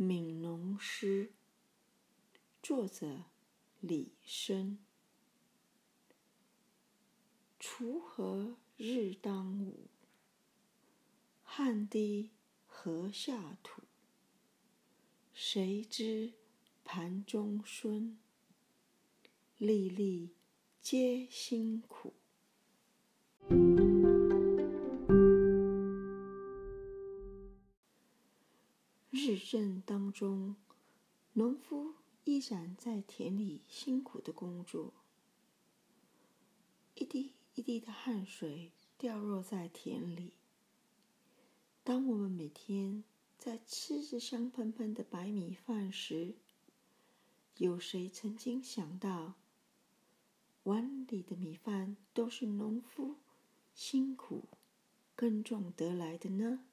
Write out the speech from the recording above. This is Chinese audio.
悯农诗》，作者李绅。锄禾日当午，汗滴禾下土。谁知盘中飧，粒粒皆辛苦。日正当中，农夫依然在田里辛苦的工作，一滴一滴的汗水掉落在田里。当我们每天在吃着香喷喷的白米饭时，有谁曾经想到，碗里的米饭都是农夫辛苦耕种得来的呢？